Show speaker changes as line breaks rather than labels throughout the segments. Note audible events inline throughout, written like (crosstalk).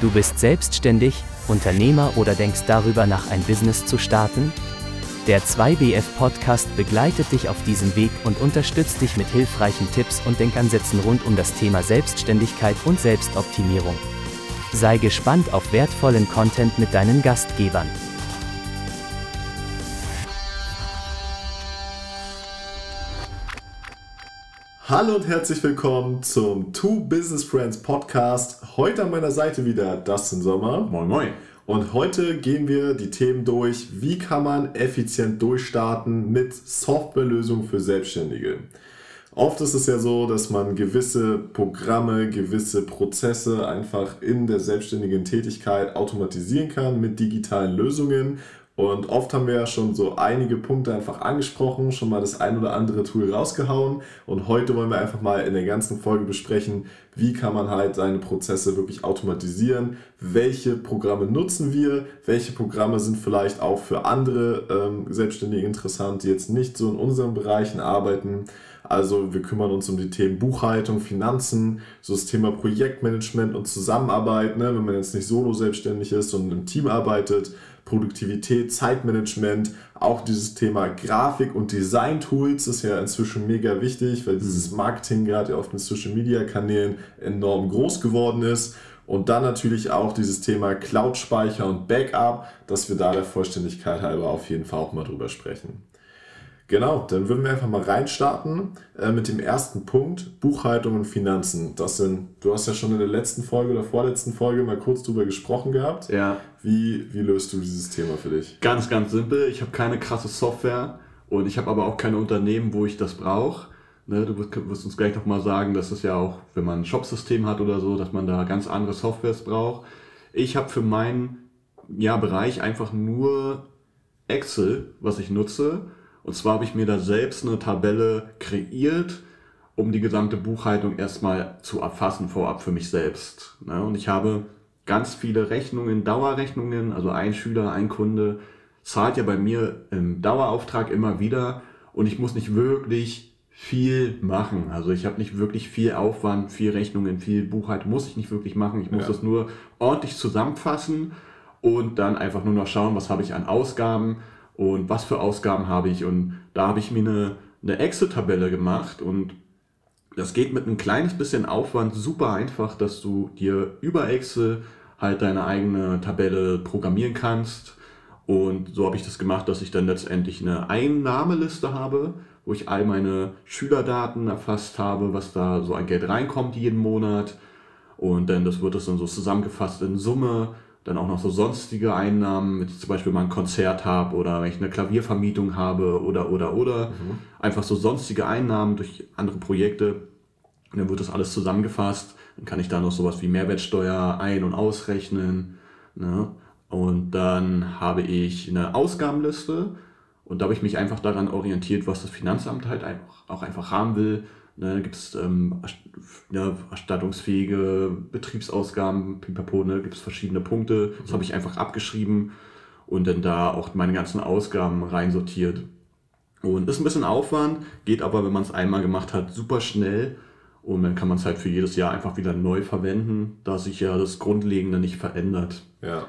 Du bist selbstständig, Unternehmer oder denkst darüber nach, ein Business zu starten? Der 2BF Podcast begleitet dich auf diesem Weg und unterstützt dich mit hilfreichen Tipps und Denkansätzen rund um das Thema Selbstständigkeit und Selbstoptimierung. Sei gespannt auf wertvollen Content mit deinen Gastgebern.
Hallo und herzlich willkommen zum Two Business Friends Podcast. Heute an meiner Seite wieder Dustin Sommer.
Moin, moin.
Und heute gehen wir die Themen durch, wie kann man effizient durchstarten mit Softwarelösungen für Selbstständige. Oft ist es ja so, dass man gewisse Programme, gewisse Prozesse einfach in der selbstständigen Tätigkeit automatisieren kann mit digitalen Lösungen und oft haben wir ja schon so einige Punkte einfach angesprochen, schon mal das ein oder andere Tool rausgehauen. Und heute wollen wir einfach mal in der ganzen Folge besprechen, wie kann man halt seine Prozesse wirklich automatisieren, welche Programme nutzen wir, welche Programme sind vielleicht auch für andere ähm, Selbstständige interessant, die jetzt nicht so in unseren Bereichen arbeiten. Also wir kümmern uns um die Themen Buchhaltung, Finanzen, so das Thema Projektmanagement und Zusammenarbeit, ne, wenn man jetzt nicht solo selbstständig ist, sondern im Team arbeitet Produktivität, Zeitmanagement, auch dieses Thema Grafik und Design-Tools ist ja inzwischen mega wichtig, weil dieses Marketing gerade auf den Social-Media-Kanälen enorm groß geworden ist. Und dann natürlich auch dieses Thema Cloud-Speicher und Backup, dass wir da der Vollständigkeit halber auf jeden Fall auch mal drüber sprechen. Genau, dann würden wir einfach mal reinstarten äh, mit dem ersten Punkt, Buchhaltung und Finanzen. Das sind, du hast ja schon in der letzten Folge oder vorletzten Folge mal kurz drüber gesprochen gehabt.
Ja.
Wie, wie löst du dieses Thema für dich?
Ganz, ganz simpel. Ich habe keine krasse Software und ich habe aber auch keine Unternehmen, wo ich das brauche. Ne, du wirst uns gleich nochmal sagen, dass es ja auch, wenn man ein Shopsystem hat oder so, dass man da ganz andere Softwares braucht. Ich habe für meinen ja, Bereich einfach nur Excel, was ich nutze und zwar habe ich mir da selbst eine Tabelle kreiert, um die gesamte Buchhaltung erstmal zu erfassen vorab für mich selbst. Ne? Und ich habe ganz viele Rechnungen, Dauerrechnungen, also ein Schüler, ein Kunde zahlt ja bei mir im Dauerauftrag immer wieder und ich muss nicht wirklich viel machen. Also ich habe nicht wirklich viel Aufwand, viel Rechnungen, viel Buchhaltung muss ich nicht wirklich machen. Ich muss ja. das nur ordentlich zusammenfassen und dann einfach nur noch schauen, was habe ich an Ausgaben und was für Ausgaben habe ich. Und da habe ich mir eine, eine Excel-Tabelle gemacht und das geht mit einem kleines bisschen Aufwand super einfach, dass du dir über Excel halt deine eigene Tabelle programmieren kannst. Und so habe ich das gemacht, dass ich dann letztendlich eine Einnahmeliste habe, wo ich all meine Schülerdaten erfasst habe, was da so an Geld reinkommt jeden Monat. Und dann das wird das dann so zusammengefasst in Summe dann auch noch so sonstige Einnahmen, wenn ich zum Beispiel mal ein Konzert habe oder wenn ich eine Klaviervermietung habe oder oder oder. Mhm. Einfach so sonstige Einnahmen durch andere Projekte. Und dann wird das alles zusammengefasst. Dann kann ich da noch sowas wie Mehrwertsteuer ein- und ausrechnen. Ne? Und dann habe ich eine Ausgabenliste und da habe ich mich einfach daran orientiert, was das Finanzamt halt auch einfach haben will. Ne, gibt es ähm, ja, erstattungsfähige Betriebsausgaben, pipapo, ne, gibt es verschiedene Punkte. Das habe ich einfach abgeschrieben und dann da auch meine ganzen Ausgaben reinsortiert. Und ist ein bisschen Aufwand, geht aber, wenn man es einmal gemacht hat, super schnell. Und dann kann man es halt für jedes Jahr einfach wieder neu verwenden, da sich ja das Grundlegende nicht verändert.
Ja.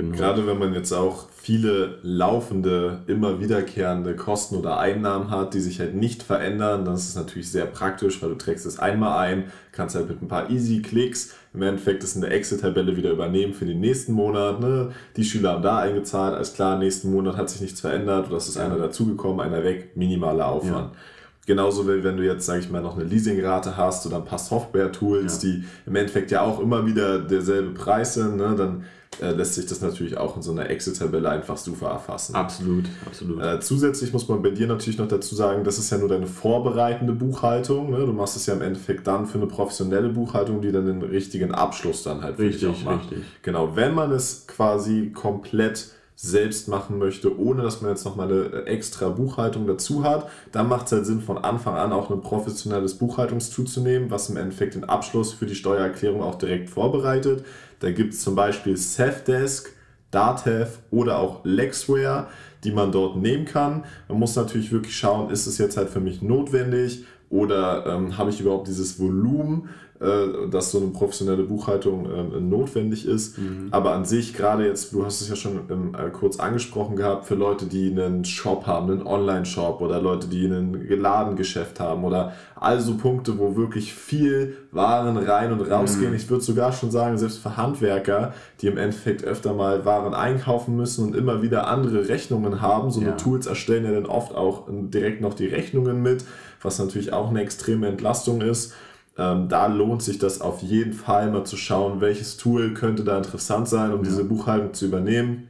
Genau. Gerade wenn man jetzt auch viele laufende, immer wiederkehrende Kosten oder Einnahmen hat, die sich halt nicht verändern, dann ist es natürlich sehr praktisch, weil du trägst es einmal ein, kannst halt mit ein paar Easy-Klicks im Endeffekt das in der Excel-Tabelle wieder übernehmen für den nächsten Monat. Ne? Die Schüler haben da eingezahlt, alles klar, nächsten Monat hat sich nichts verändert oder es ist einer dazugekommen, einer weg, minimaler Aufwand. Ja. Genauso wie wenn du jetzt, sage ich mal, noch eine Leasingrate hast oder ein paar Software-Tools, ja. die im Endeffekt ja auch immer wieder derselbe Preis sind, ne? dann äh, lässt sich das natürlich auch in so einer Excel-Tabelle einfach super erfassen.
Absolut, absolut.
Äh, zusätzlich muss man bei dir natürlich noch dazu sagen, das ist ja nur deine vorbereitende Buchhaltung. Ne? Du machst es ja im Endeffekt dann für eine professionelle Buchhaltung, die dann den richtigen Abschluss dann halt
richtig, auch macht. Richtig.
Genau, wenn man es quasi komplett selbst machen möchte, ohne dass man jetzt noch mal eine extra Buchhaltung dazu hat, dann macht es halt Sinn, von Anfang an auch ein professionelles Buchhaltungstool zu nehmen, was im Endeffekt den Abschluss für die Steuererklärung auch direkt vorbereitet. Da gibt es zum Beispiel Safdesk, Datev oder auch Lexware, die man dort nehmen kann. Man muss natürlich wirklich schauen, ist es jetzt halt für mich notwendig oder ähm, habe ich überhaupt dieses Volumen äh, dass so eine professionelle Buchhaltung äh, notwendig ist. Mhm. Aber an sich, gerade jetzt, du hast es ja schon ähm, äh, kurz angesprochen gehabt, für Leute, die einen Shop haben, einen Online-Shop oder Leute, die ein Ladengeschäft haben oder also Punkte, wo wirklich viel Waren rein und rausgehen. Mhm. Ich würde sogar schon sagen, selbst für Handwerker, die im Endeffekt öfter mal Waren einkaufen müssen und immer wieder andere Rechnungen haben. So ja. eine Tools erstellen ja dann oft auch direkt noch die Rechnungen mit, was natürlich auch eine extreme Entlastung ist. Ähm, da lohnt sich das auf jeden Fall mal zu schauen, welches Tool könnte da interessant sein, um ja. diese Buchhaltung zu übernehmen.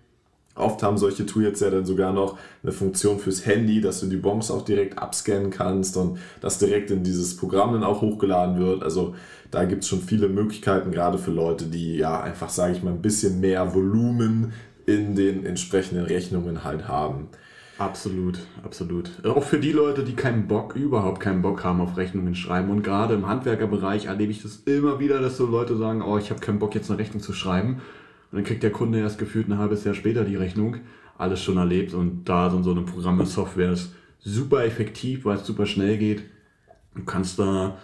Oft haben solche Tools ja dann sogar noch eine Funktion fürs Handy, dass du die Bons auch direkt abscannen kannst und das direkt in dieses Programm dann auch hochgeladen wird. Also da gibt es schon viele Möglichkeiten, gerade für Leute, die ja einfach, sage ich mal, ein bisschen mehr Volumen in den entsprechenden Rechnungen halt haben.
Absolut, absolut. Auch für die Leute, die keinen Bock, überhaupt keinen Bock haben auf Rechnungen schreiben. Und gerade im Handwerkerbereich erlebe ich das immer wieder, dass so Leute sagen, oh, ich habe keinen Bock, jetzt eine Rechnung zu schreiben. Und dann kriegt der Kunde erst gefühlt ein halbes Jahr später die Rechnung. Alles schon erlebt. Und da sind so eine Programme, Software ist super effektiv, weil es super schnell geht. Du kannst da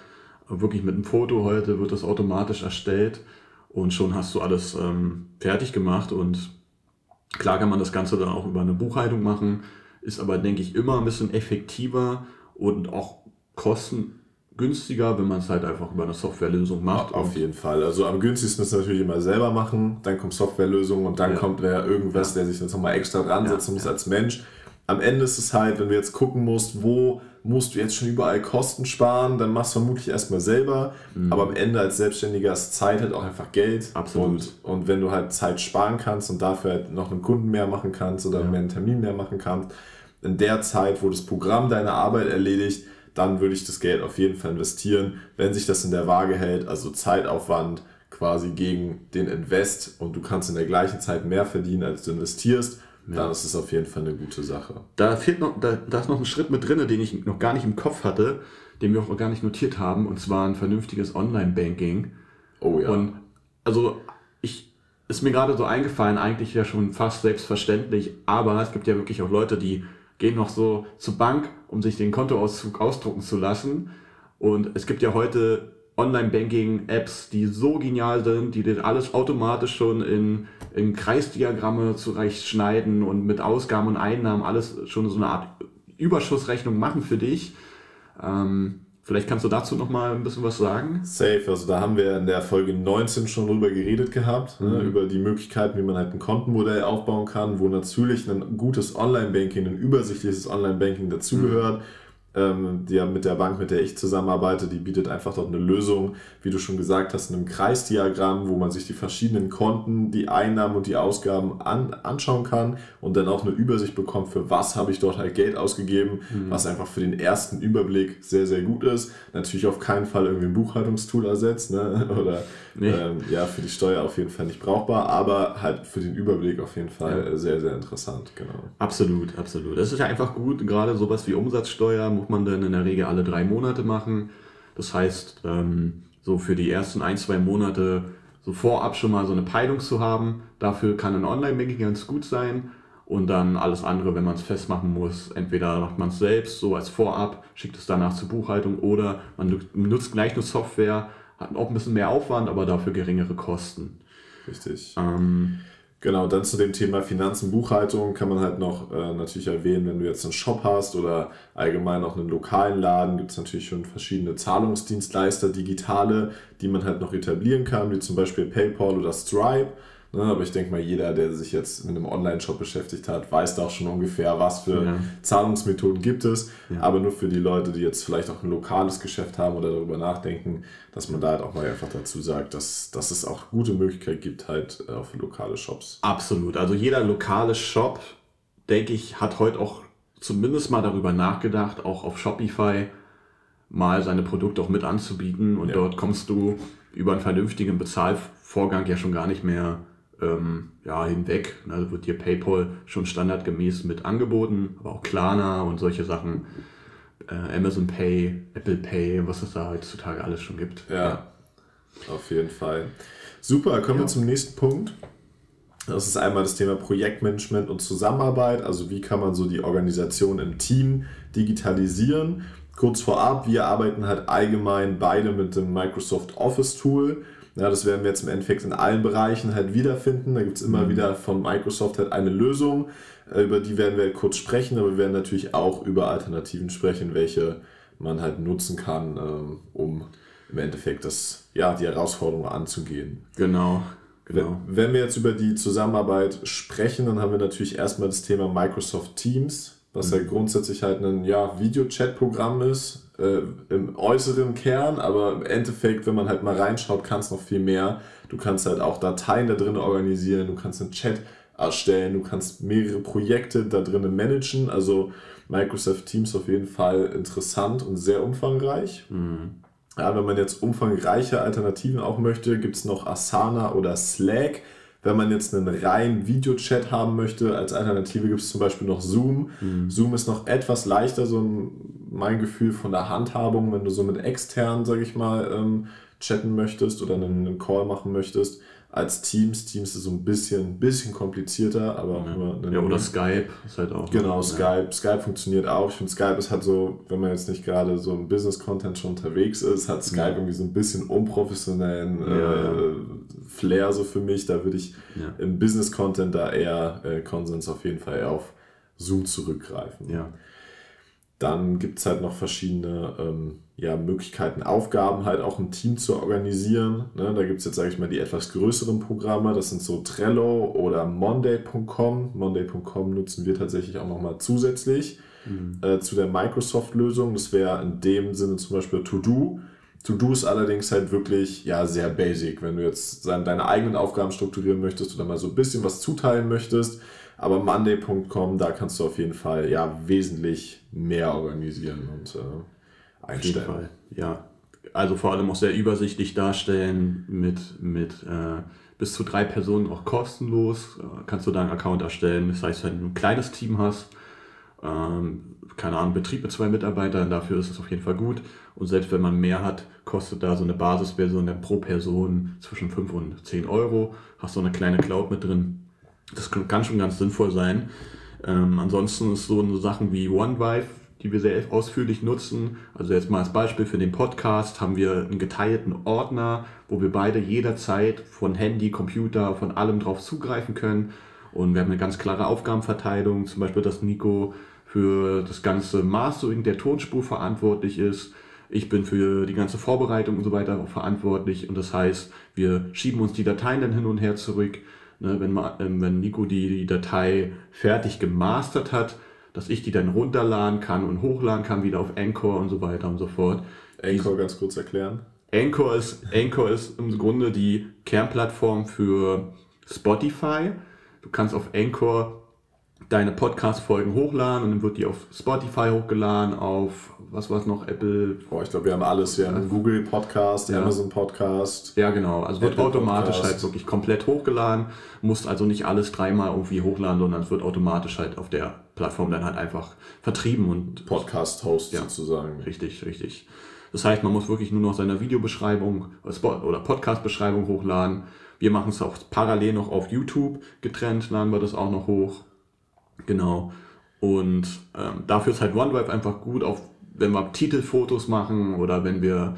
wirklich mit einem Foto heute wird das automatisch erstellt und schon hast du alles ähm, fertig gemacht und klar kann man das Ganze dann auch über eine Buchhaltung machen ist aber, denke ich, immer ein bisschen effektiver und auch kostengünstiger, wenn man es halt einfach über eine Softwarelösung macht.
Auf jeden Fall. Also am günstigsten ist natürlich immer selber machen, dann kommt Softwarelösung und dann ja. kommt wer irgendwas, der sich jetzt nochmal extra dran setzen muss als Mensch. Am Ende ist es halt, wenn du jetzt gucken musst, wo musst du jetzt schon überall Kosten sparen, dann machst du vermutlich erstmal selber. Mhm. Aber am Ende als Selbstständiger ist Zeit halt auch einfach Geld.
Absolut.
Und, und wenn du halt Zeit sparen kannst und dafür halt noch einen Kunden mehr machen kannst oder ja. mehr einen Termin mehr machen kannst, in der Zeit, wo das Programm deine Arbeit erledigt, dann würde ich das Geld auf jeden Fall investieren, wenn sich das in der Waage hält, also Zeitaufwand quasi gegen den Invest und du kannst in der gleichen Zeit mehr verdienen, als du investierst, ja. dann ist es auf jeden Fall eine gute Sache.
Da fehlt noch, da, da ist noch ein Schritt mit drin, den ich noch gar nicht im Kopf hatte, den wir auch noch gar nicht notiert haben, und zwar ein vernünftiges Online-Banking.
Oh ja.
Und also ich ist mir gerade so eingefallen, eigentlich ja schon fast selbstverständlich, aber es gibt ja wirklich auch Leute, die gehen noch so zur Bank, um sich den Kontoauszug ausdrucken zu lassen. Und es gibt ja heute Online-Banking-Apps, die so genial sind, die dir alles automatisch schon in, in Kreisdiagramme zurechtschneiden und mit Ausgaben und Einnahmen alles schon so eine Art Überschussrechnung machen für dich. Ähm, Vielleicht kannst du dazu noch mal ein bisschen was sagen.
Safe, also da haben wir in der Folge 19 schon drüber geredet gehabt, ne, mhm. ne, über die Möglichkeiten, wie man halt ein Kontenmodell aufbauen kann, wo natürlich ein gutes Online-Banking, ein übersichtliches Online-Banking dazugehört. Mhm ähm, die mit der Bank, mit der ich zusammenarbeite, die bietet einfach dort eine Lösung, wie du schon gesagt hast, in einem Kreisdiagramm, wo man sich die verschiedenen Konten, die Einnahmen und die Ausgaben an, anschauen kann und dann auch eine Übersicht bekommt, für was habe ich dort halt Geld ausgegeben, mhm. was einfach für den ersten Überblick sehr, sehr gut ist. Natürlich auf keinen Fall irgendwie ein Buchhaltungstool ersetzt ne? (laughs) oder nee. ähm, ja, für die Steuer auf jeden Fall nicht brauchbar, aber halt für den Überblick auf jeden Fall ja. sehr, sehr interessant. Genau.
Absolut, absolut. Das ist ja einfach gut, gerade sowas wie Umsatzsteuer man dann in der Regel alle drei Monate machen. Das heißt, ähm, so für die ersten ein, zwei Monate so vorab schon mal so eine Peilung zu haben. Dafür kann ein Online-Banking ganz gut sein. Und dann alles andere, wenn man es festmachen muss, entweder macht man es selbst, so als Vorab, schickt es danach zur Buchhaltung oder man nutzt gleich eine Software, hat auch ein bisschen mehr Aufwand, aber dafür geringere Kosten.
Richtig. Ähm, Genau, dann zu dem Thema Finanzen, Buchhaltung kann man halt noch äh, natürlich erwähnen, wenn du jetzt einen Shop hast oder allgemein auch einen lokalen Laden, gibt es natürlich schon verschiedene Zahlungsdienstleister, digitale, die man halt noch etablieren kann, wie zum Beispiel PayPal oder Stripe. Ne, aber ich denke mal, jeder, der sich jetzt mit einem Online-Shop beschäftigt hat, weiß da auch schon ungefähr, was für ja. Zahlungsmethoden gibt es. Ja. Aber nur für die Leute, die jetzt vielleicht auch ein lokales Geschäft haben oder darüber nachdenken, dass man da halt auch mal einfach dazu sagt, dass, dass es auch gute Möglichkeit gibt, halt äh, für lokale Shops.
Absolut. Also jeder lokale Shop, denke ich, hat heute auch zumindest mal darüber nachgedacht, auch auf Shopify mal seine Produkte auch mit anzubieten. Und ja. dort kommst du über einen vernünftigen Bezahlvorgang ja schon gar nicht mehr ähm, ja, hinweg. Da ne, wird dir PayPal schon standardgemäß mit angeboten, aber auch Klarna und solche Sachen. Äh, Amazon Pay, Apple Pay, was es da heutzutage alles schon gibt.
Ja, ja. auf jeden Fall. Super, kommen ja. wir zum nächsten Punkt. Das ist einmal das Thema Projektmanagement und Zusammenarbeit. Also wie kann man so die Organisation im Team digitalisieren kurz vorab, wir arbeiten halt allgemein beide mit dem Microsoft Office Tool. Ja, das werden wir jetzt im Endeffekt in allen Bereichen halt wiederfinden. Da gibt es immer mhm. wieder von Microsoft halt eine Lösung. Äh, über die werden wir halt kurz sprechen, aber wir werden natürlich auch über Alternativen sprechen, welche man halt nutzen kann, ähm, um im Endeffekt das, ja, die Herausforderung anzugehen.
Genau. Genau.
Wenn wir jetzt über die Zusammenarbeit sprechen, dann haben wir natürlich erstmal das Thema Microsoft Teams was ja grundsätzlich halt ein ja, Videochat-Programm ist, äh, im äußeren Kern, aber im Endeffekt, wenn man halt mal reinschaut, kann es noch viel mehr. Du kannst halt auch Dateien da drin organisieren, du kannst einen Chat erstellen, du kannst mehrere Projekte da drin managen. Also Microsoft Teams auf jeden Fall interessant und sehr umfangreich. Mhm. Ja, wenn man jetzt umfangreiche Alternativen auch möchte, gibt es noch Asana oder Slack. Wenn man jetzt einen reinen Videochat haben möchte, als Alternative gibt es zum Beispiel noch Zoom. Mhm. Zoom ist noch etwas leichter, so mein Gefühl von der Handhabung, wenn du so mit extern, sage ich mal, ähm, chatten möchtest oder einen, einen Call machen möchtest als Teams. Teams ist so ein bisschen, bisschen komplizierter, aber
ja. Nur ja, oder Skype ist halt auch.
Genau, Skype. Skype funktioniert auch. Ich finde, Skype ist halt so, wenn man jetzt nicht gerade so im Business-Content schon unterwegs ist, hat Skype ja. irgendwie so ein bisschen unprofessionellen äh, Flair so für mich. Da würde ich im Business-Content da eher äh, Konsens auf jeden Fall auf Zoom zurückgreifen.
Ja.
Dann gibt es halt noch verschiedene ähm, ja, Möglichkeiten, Aufgaben halt auch im Team zu organisieren. Ne, da gibt es jetzt, sage ich mal, die etwas größeren Programme. Das sind so Trello oder Monday.com. Monday.com nutzen wir tatsächlich auch nochmal zusätzlich mhm. äh, zu der Microsoft-Lösung. Das wäre in dem Sinne zum Beispiel To-Do. To-Do ist allerdings halt wirklich ja, sehr basic. Wenn du jetzt deine eigenen Aufgaben strukturieren möchtest oder mal so ein bisschen was zuteilen möchtest, aber Monday.com, da kannst du auf jeden Fall ja wesentlich mehr organisieren und äh, einstellen. Fall,
ja. Also vor allem auch sehr übersichtlich darstellen mit, mit äh, bis zu drei Personen auch kostenlos. Äh, kannst du da einen Account erstellen. Das heißt, wenn du ein kleines Team hast, ähm, keine Ahnung, Betrieb mit zwei Mitarbeitern, dafür ist es auf jeden Fall gut. Und selbst wenn man mehr hat, kostet da so eine Basisversion dann pro Person zwischen 5 und 10 Euro. Hast du eine kleine Cloud mit drin das kann schon ganz sinnvoll sein. Ähm, ansonsten ist so eine Sachen wie OneDrive, die wir sehr ausführlich nutzen. Also jetzt mal als Beispiel für den Podcast haben wir einen geteilten Ordner, wo wir beide jederzeit von Handy, Computer, von allem drauf zugreifen können. Und wir haben eine ganz klare Aufgabenverteilung, zum Beispiel, dass Nico für das ganze Mastering der Tonspur verantwortlich ist. Ich bin für die ganze Vorbereitung und so weiter verantwortlich. Und das heißt, wir schieben uns die Dateien dann hin und her zurück ne, wenn, ähm, wenn Nico die, die Datei fertig gemastert hat, dass ich die dann runterladen kann und hochladen kann, wieder auf Anchor und so weiter und so fort.
Anchor die, ganz kurz erklären.
Anchor ist, Anchor ist im Grunde die Kernplattform für Spotify. Du kannst auf Anchor deine Podcast-Folgen hochladen und dann wird die auf Spotify hochgeladen, auf was war es noch, Apple.
Oh, ich glaube, wir haben alles. Wir haben Google Podcast, ja. Amazon Podcast.
Ja, genau. Also wird automatisch Podcast. halt wirklich komplett hochgeladen. Musst also nicht alles dreimal irgendwie hochladen, sondern es wird automatisch halt auf der Plattform dann halt einfach vertrieben und.
Podcast-Host ja, sozusagen.
Richtig, richtig. Das heißt, man muss wirklich nur noch seine Videobeschreibung äh, oder Podcast-Beschreibung hochladen. Wir machen es auch parallel noch auf YouTube getrennt, laden wir das auch noch hoch. Genau. Und ähm, dafür ist halt OneDrive einfach gut, auch wenn wir Titelfotos machen oder wenn wir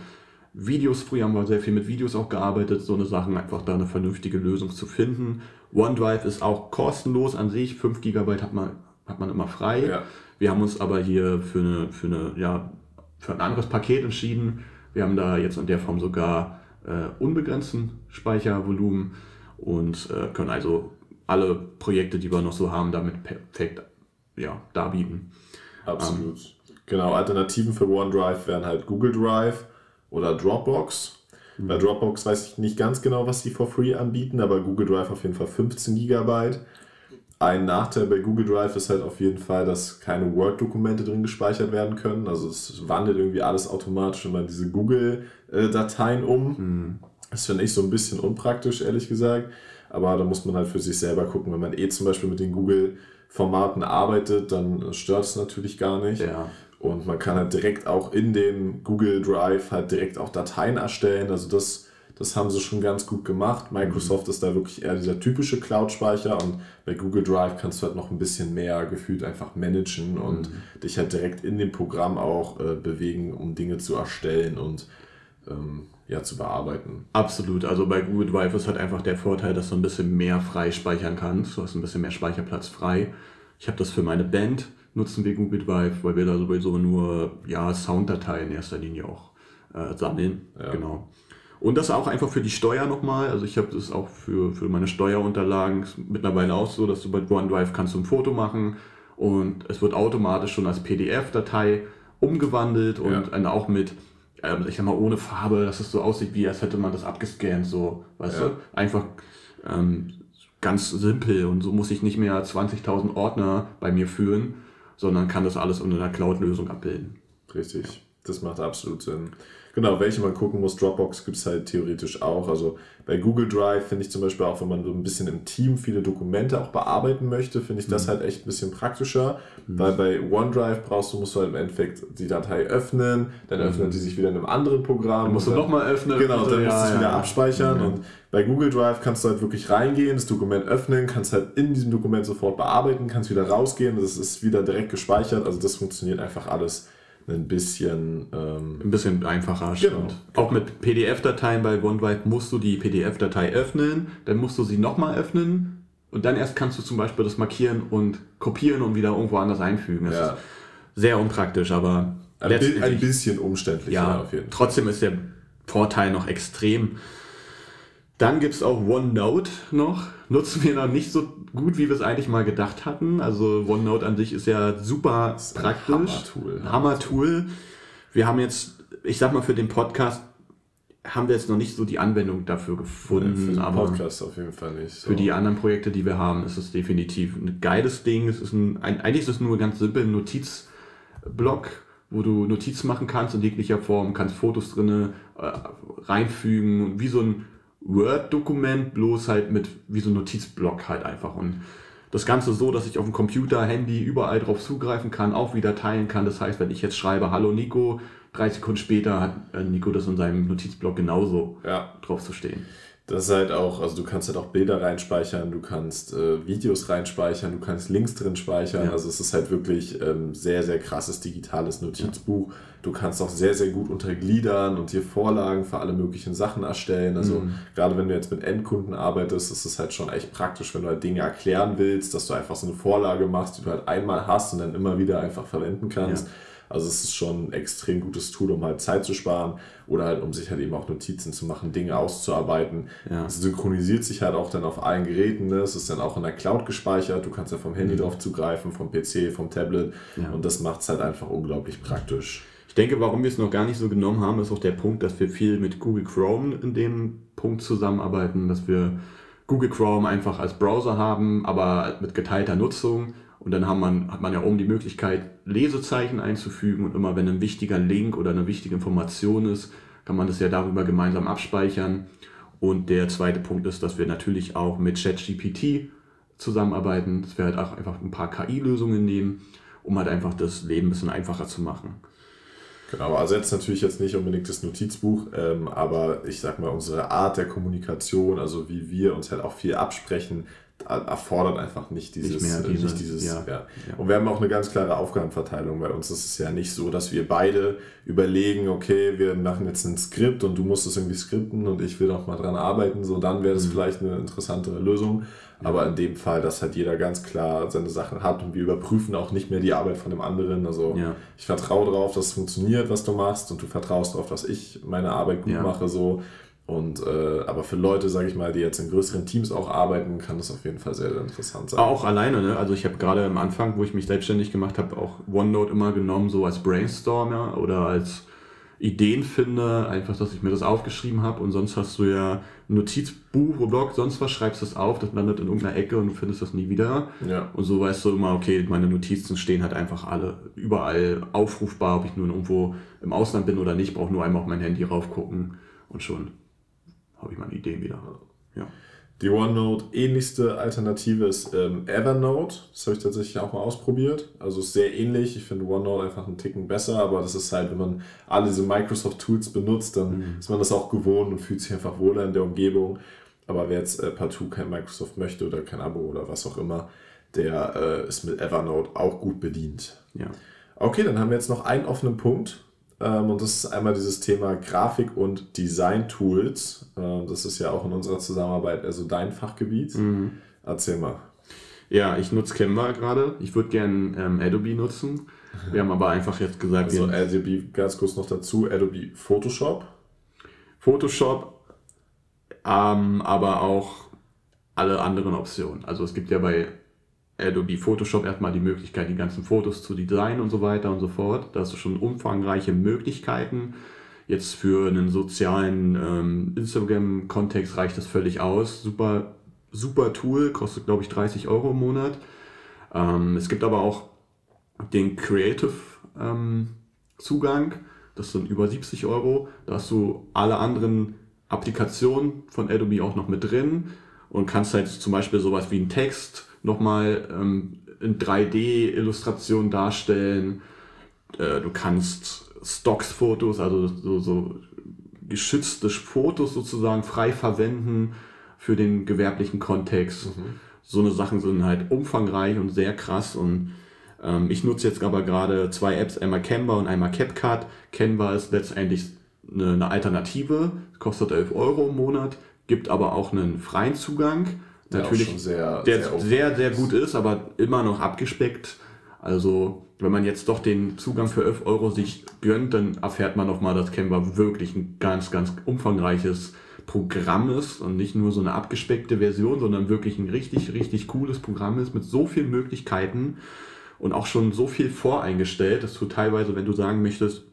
Videos, früher haben wir sehr viel mit Videos auch gearbeitet, so eine Sachen, einfach da eine vernünftige Lösung zu finden. OneDrive ist auch kostenlos an sich, 5 GB hat man, hat man immer frei. Ja. Wir haben uns aber hier für, eine, für, eine, ja, für ein anderes Paket entschieden. Wir haben da jetzt in der Form sogar äh, unbegrenzten Speichervolumen und äh, können also alle Projekte, die wir noch so haben, damit perfekt ja, darbieten.
Absolut. Ähm, genau, Alternativen für OneDrive wären halt Google Drive oder Dropbox. Mhm. Bei Dropbox weiß ich nicht ganz genau, was sie for free anbieten, aber Google Drive auf jeden Fall 15 GB. Ein Nachteil bei Google Drive ist halt auf jeden Fall, dass keine Word-Dokumente drin gespeichert werden können. Also es wandelt irgendwie alles automatisch immer in diese Google-Dateien um. Mhm. Das finde ich so ein bisschen unpraktisch, ehrlich gesagt. Aber da muss man halt für sich selber gucken. Wenn man eh zum Beispiel mit den Google-Formaten arbeitet, dann stört es natürlich gar nicht.
Ja.
Und man kann halt direkt auch in den Google Drive halt direkt auch Dateien erstellen. Also das, Das haben sie schon ganz gut gemacht. Microsoft mhm. ist da wirklich eher dieser typische Cloud-Speicher und bei Google Drive kannst du halt noch ein bisschen mehr gefühlt einfach managen mhm. und dich halt direkt in dem Programm auch äh, bewegen, um Dinge zu erstellen und ähm, ja, zu bearbeiten.
Absolut. Also bei Google Drive ist halt einfach der Vorteil, dass du ein bisschen mehr frei speichern kannst. Du hast ein bisschen mehr Speicherplatz frei. Ich habe das für meine Band, nutzen wir Google Drive, weil wir da sowieso nur ja, Sounddateien in erster Linie auch äh, sammeln. Ja. Genau. Und das auch einfach für die Steuer nochmal. Also ich habe das auch für, für meine Steuerunterlagen mittlerweile auch so, dass du bei OneDrive kannst du ein Foto machen und es wird automatisch schon als PDF-Datei umgewandelt und ja. auch mit, ähm, ich sag mal, ohne Farbe, dass es so aussieht, wie als hätte man das abgescannt, so, weißt ja. du? Einfach ähm, ganz simpel und so muss ich nicht mehr 20.000 Ordner bei mir führen, sondern kann das alles unter einer Cloud-Lösung abbilden.
Richtig, das macht absolut Sinn. Genau, welche man gucken muss. Dropbox gibt es halt theoretisch auch. Also bei Google Drive finde ich zum Beispiel auch, wenn man so ein bisschen im Team viele Dokumente auch bearbeiten möchte, finde ich das mhm. halt echt ein bisschen praktischer. Mhm. Weil bei OneDrive brauchst du, musst du halt im Endeffekt die Datei öffnen, dann öffnet mhm. die sich wieder in einem anderen Programm.
Dann musst du nochmal öffnen.
Genau, dann ja, musst du es wieder ja. abspeichern. Und bei Google Drive kannst du halt wirklich reingehen, das Dokument öffnen, kannst halt in diesem Dokument sofort bearbeiten, kannst wieder rausgehen, das ist wieder direkt gespeichert. Also das funktioniert einfach alles ein bisschen
ähm, ein bisschen einfacher. Genau. Auch mit PDF-Dateien bei OneDrive musst du die PDF-Datei öffnen, dann musst du sie nochmal öffnen und dann erst kannst du zum Beispiel das markieren und kopieren und wieder irgendwo anders einfügen. Das ja. ist sehr unpraktisch, aber
ein, ein bisschen umständlich.
Ja, auf jeden Fall. Trotzdem ist der Vorteil noch extrem. Dann gibt es auch OneNote noch. Nutzen wir noch nicht so gut, wie wir es eigentlich mal gedacht hatten. Also OneNote an sich ist ja super ist praktisch. Hammer-Tool. Hammer-Tool. Wir haben jetzt, ich sag mal, für den Podcast haben wir jetzt noch nicht so die Anwendung dafür gefunden.
für den aber Podcast auf jeden Fall nicht.
So. Für die anderen Projekte, die wir haben, ist es definitiv ein geiles Ding. Es ist ein, ein eigentlich ist es nur ganz simpel ein Notizblock, wo du Notizen machen kannst in jeglicher Form, kannst Fotos drinne äh, reinfügen, wie so ein Word-Dokument, bloß halt mit wie so Notizblock halt einfach. Und das Ganze so, dass ich auf dem Computer, Handy überall drauf zugreifen kann, auch wieder teilen kann. Das heißt, wenn ich jetzt schreibe, hallo Nico, drei Sekunden später hat äh, Nico das in seinem Notizblock genauso ja. drauf zu stehen.
Das ist halt auch, also du kannst halt auch Bilder reinspeichern, du kannst äh, Videos reinspeichern, du kannst Links drin speichern. Ja. Also es ist halt wirklich ähm, sehr, sehr krasses digitales Notizbuch. Ja. Du kannst auch sehr, sehr gut untergliedern und dir Vorlagen für alle möglichen Sachen erstellen. Also mhm. gerade wenn du jetzt mit Endkunden arbeitest, ist es halt schon echt praktisch, wenn du halt Dinge erklären willst, dass du einfach so eine Vorlage machst, die du halt einmal hast und dann immer wieder einfach verwenden kannst. Ja. Also es ist schon ein extrem gutes Tool, um halt Zeit zu sparen oder halt um sich halt eben auch Notizen zu machen, Dinge auszuarbeiten. Ja. Es synchronisiert sich halt auch dann auf allen Geräten. Ne? Es ist dann auch in der Cloud gespeichert. Du kannst ja vom Handy mhm. drauf zugreifen, vom PC, vom Tablet. Ja. Und das macht es halt einfach unglaublich praktisch.
Ich denke, warum wir es noch gar nicht so genommen haben, ist auch der Punkt, dass wir viel mit Google Chrome in dem Punkt zusammenarbeiten, dass wir Google Chrome einfach als Browser haben, aber mit geteilter Nutzung und dann hat man, hat man ja oben die Möglichkeit, Lesezeichen einzufügen und immer wenn ein wichtiger Link oder eine wichtige Information ist, kann man das ja darüber gemeinsam abspeichern. Und der zweite Punkt ist, dass wir natürlich auch mit ChatGPT zusammenarbeiten, dass wir halt auch einfach ein paar KI-Lösungen nehmen, um halt einfach das Leben ein bisschen einfacher zu machen.
Genau, also jetzt natürlich jetzt nicht unbedingt das Notizbuch, ähm, aber ich sag mal, unsere Art der Kommunikation, also wie wir uns halt auch viel absprechen, erfordert einfach nicht dieses, nicht, mehr, diese, nicht dieses ja, ja. Und wir haben auch eine ganz klare Aufgabenverteilung. Bei uns ist es ja nicht so, dass wir beide überlegen, okay, wir machen jetzt ein Skript und du musst es irgendwie skripten und ich will noch mal dran arbeiten, so dann wäre das mhm. vielleicht eine interessantere Lösung. Aber in dem Fall, dass halt jeder ganz klar seine Sachen hat und wir überprüfen auch nicht mehr die Arbeit von dem anderen. Also ja. ich vertraue darauf, dass es funktioniert, was du machst und du vertraust darauf, dass ich meine Arbeit gut mache. So und äh, aber für Leute, sage ich mal, die jetzt in größeren Teams auch arbeiten, kann das auf jeden Fall sehr, sehr interessant sein.
Auch alleine, ne? Also ich habe gerade am Anfang, wo ich mich selbstständig gemacht habe, auch OneNote immer genommen, so als Brainstormer oder als Ideenfinder, einfach, dass ich mir das aufgeschrieben habe und sonst hast du ja ein Notizbuch, Blog, sonst was, schreibst das auf, das landet in irgendeiner Ecke und du findest das nie wieder. Ja. Und so weißt du immer, okay, meine Notizen stehen halt einfach alle überall aufrufbar, ob ich nur irgendwo im Ausland bin oder nicht, brauche nur einmal auf mein Handy raufgucken und schon habe ich meine Ideen wieder. Ja.
Die OneNote ähnlichste Alternative ist ähm, Evernote. Das habe ich tatsächlich auch mal ausprobiert. Also ist sehr ähnlich. Ich finde OneNote einfach einen Ticken besser, aber das ist halt, wenn man alle diese Microsoft-Tools benutzt, dann mhm. ist man das auch gewohnt und fühlt sich einfach wohler in der Umgebung. Aber wer jetzt äh, partout kein Microsoft möchte oder kein Abo oder was auch immer, der äh, ist mit Evernote auch gut bedient.
Ja.
Okay, dann haben wir jetzt noch einen offenen Punkt. Ähm, und das ist einmal dieses Thema Grafik- und Design-Tools. Ähm, das ist ja auch in unserer Zusammenarbeit also dein Fachgebiet. Mhm. Erzähl mal.
Ja, ich nutze Canva gerade. Ich würde gerne ähm, Adobe nutzen. (laughs) Wir haben aber einfach jetzt gesagt,
also Adobe, ganz kurz noch dazu, Adobe Photoshop.
Photoshop, ähm, aber auch alle anderen Optionen. Also es gibt ja bei Adobe Photoshop erstmal die Möglichkeit, die ganzen Fotos zu designen und so weiter und so fort. Da hast du schon umfangreiche Möglichkeiten. Jetzt für einen sozialen ähm, Instagram-Kontext reicht das völlig aus. Super, super Tool, kostet glaube ich 30 Euro im Monat. Ähm, es gibt aber auch den Creative ähm, das sind über 70 Euro. Da hast du alle anderen Applikationen von Adobe auch noch mit drin und kannst halt zum Beispiel sowas wie einen Text nochmal ähm, in 3D-Illustration darstellen. Äh, du kannst Stocks-Fotos, also so, so geschützte Fotos sozusagen frei verwenden für den gewerblichen Kontext. Mhm. So eine Sachen sind halt umfangreich und sehr krass und ähm, ich nutze jetzt aber gerade zwei Apps, einmal Canva und einmal CapCut. Canva ist letztendlich eine, eine Alternative, kostet 11 Euro im Monat, gibt aber auch einen freien Zugang
der natürlich sehr,
der sehr, sehr, sehr, gut ist, aber immer noch abgespeckt. Also wenn man jetzt doch den Zugang für 11 Euro sich gönnt, dann erfährt man nochmal, dass Canva wirklich ein ganz, ganz umfangreiches Programm ist und nicht nur so eine abgespeckte Version, sondern wirklich ein richtig, richtig cooles Programm ist mit so vielen Möglichkeiten und auch schon so viel voreingestellt, dass du teilweise, wenn du sagen möchtest,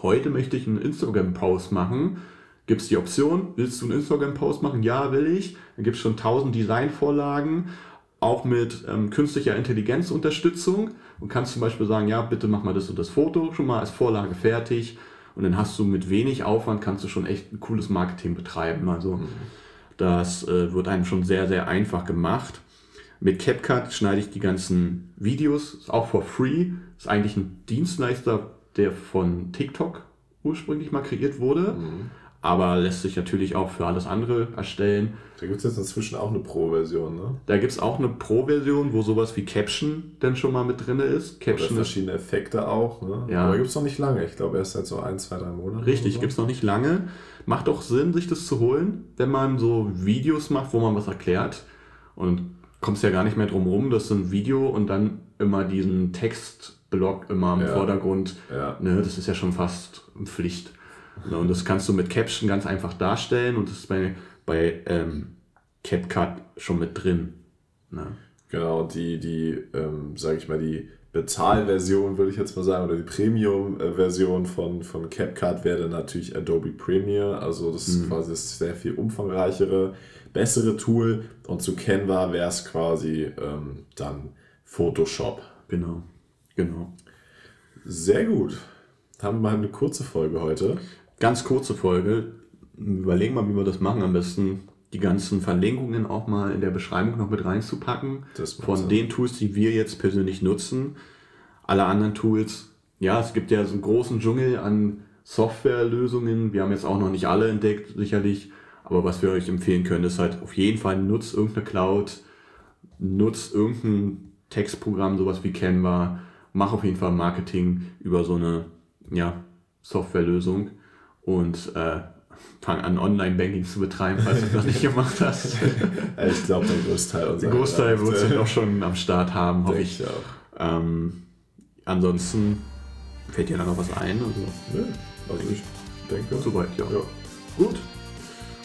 heute möchte ich einen Instagram-Post machen, gibt es die Option, willst du einen Instagram-Post machen? Ja, will ich. Dann gibt es schon 1000 Designvorlagen, auch mit ähm, künstlicher Intelligenz-Unterstützung und kannst zum Beispiel sagen, ja, bitte mach mal das und das Foto schon mal als Vorlage fertig und dann hast du mit wenig Aufwand kannst du schon echt ein cooles Marketing betreiben. Also mhm. das äh, wird einem schon sehr, sehr einfach gemacht. Mit CapCut schneide ich die ganzen Videos, ist auch for free. Ist eigentlich ein Dienstleister, der von TikTok ursprünglich mal kreiert wurde. Mhm aber lässt sich natürlich auch für alles andere erstellen.
Da gibt es jetzt inzwischen auch eine Pro-Version, ne?
Da gibt es auch eine Pro-Version, wo sowas wie Caption dann schon mal mit drin ist. Caption
Oder verschiedene Effekte auch, ne?
Ja. Aber
gibt es noch nicht lange. Ich glaube erst seit so ein, zwei, drei Monaten.
Richtig, so. gibt es noch nicht lange. Macht auch Sinn, sich das zu holen, wenn man so Videos macht, wo man was erklärt. Und kommst ja gar nicht mehr drum rum, das ist ein Video und dann immer diesen Textblock immer im ja. Vordergrund. Ja. Ne, das ist ja schon fast Pflicht. Und das kannst du mit Caption ganz einfach darstellen und das ist bei, bei ähm, CapCut schon mit drin. Ne?
Genau, die, die ähm, sage ich mal, die Bezahlversion, würde ich jetzt mal sagen, oder die Premium-Version von, von CapCut wäre natürlich Adobe Premiere. Also das ist mhm. quasi das sehr viel umfangreichere, bessere Tool. Und zu Canva wäre es quasi ähm, dann Photoshop.
Genau, genau.
Sehr gut. Haben wir mal eine kurze Folge heute.
Ganz kurze Folge. Überlegen mal, wie wir das machen. Am besten die ganzen Verlinkungen auch mal in der Beschreibung noch mit reinzupacken. von Sinn. den Tools, die wir jetzt persönlich nutzen. Alle anderen Tools, ja, es gibt ja so einen großen Dschungel an Softwarelösungen. Wir haben jetzt auch noch nicht alle entdeckt, sicherlich. Aber was wir euch empfehlen können, ist halt auf jeden Fall nutzt irgendeine Cloud, nutzt irgendein Textprogramm, sowas wie Canva. Mach auf jeden Fall Marketing über so eine ja, Softwarelösung und äh, fang an, Online-Banking zu betreiben, falls du das nicht gemacht hast. (laughs)
ich glaube, der Großteil
unserer Der Großteil wird es auch schon am Start haben, hoffe ich. ich auch. Ähm, ansonsten fällt dir da noch was ein? Also,
ja, also ich denke.
Soweit, ja. ja. Gut.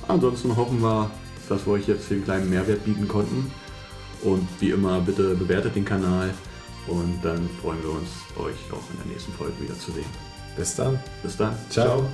Ansonsten hoffen wir, dass wir euch jetzt den kleinen Mehrwert bieten konnten. Und wie immer, bitte bewertet den Kanal. Und dann freuen wir uns, euch auch in der nächsten Folge wieder zu sehen.
Bis dann.
Bis dann.
Ciao. Ciao.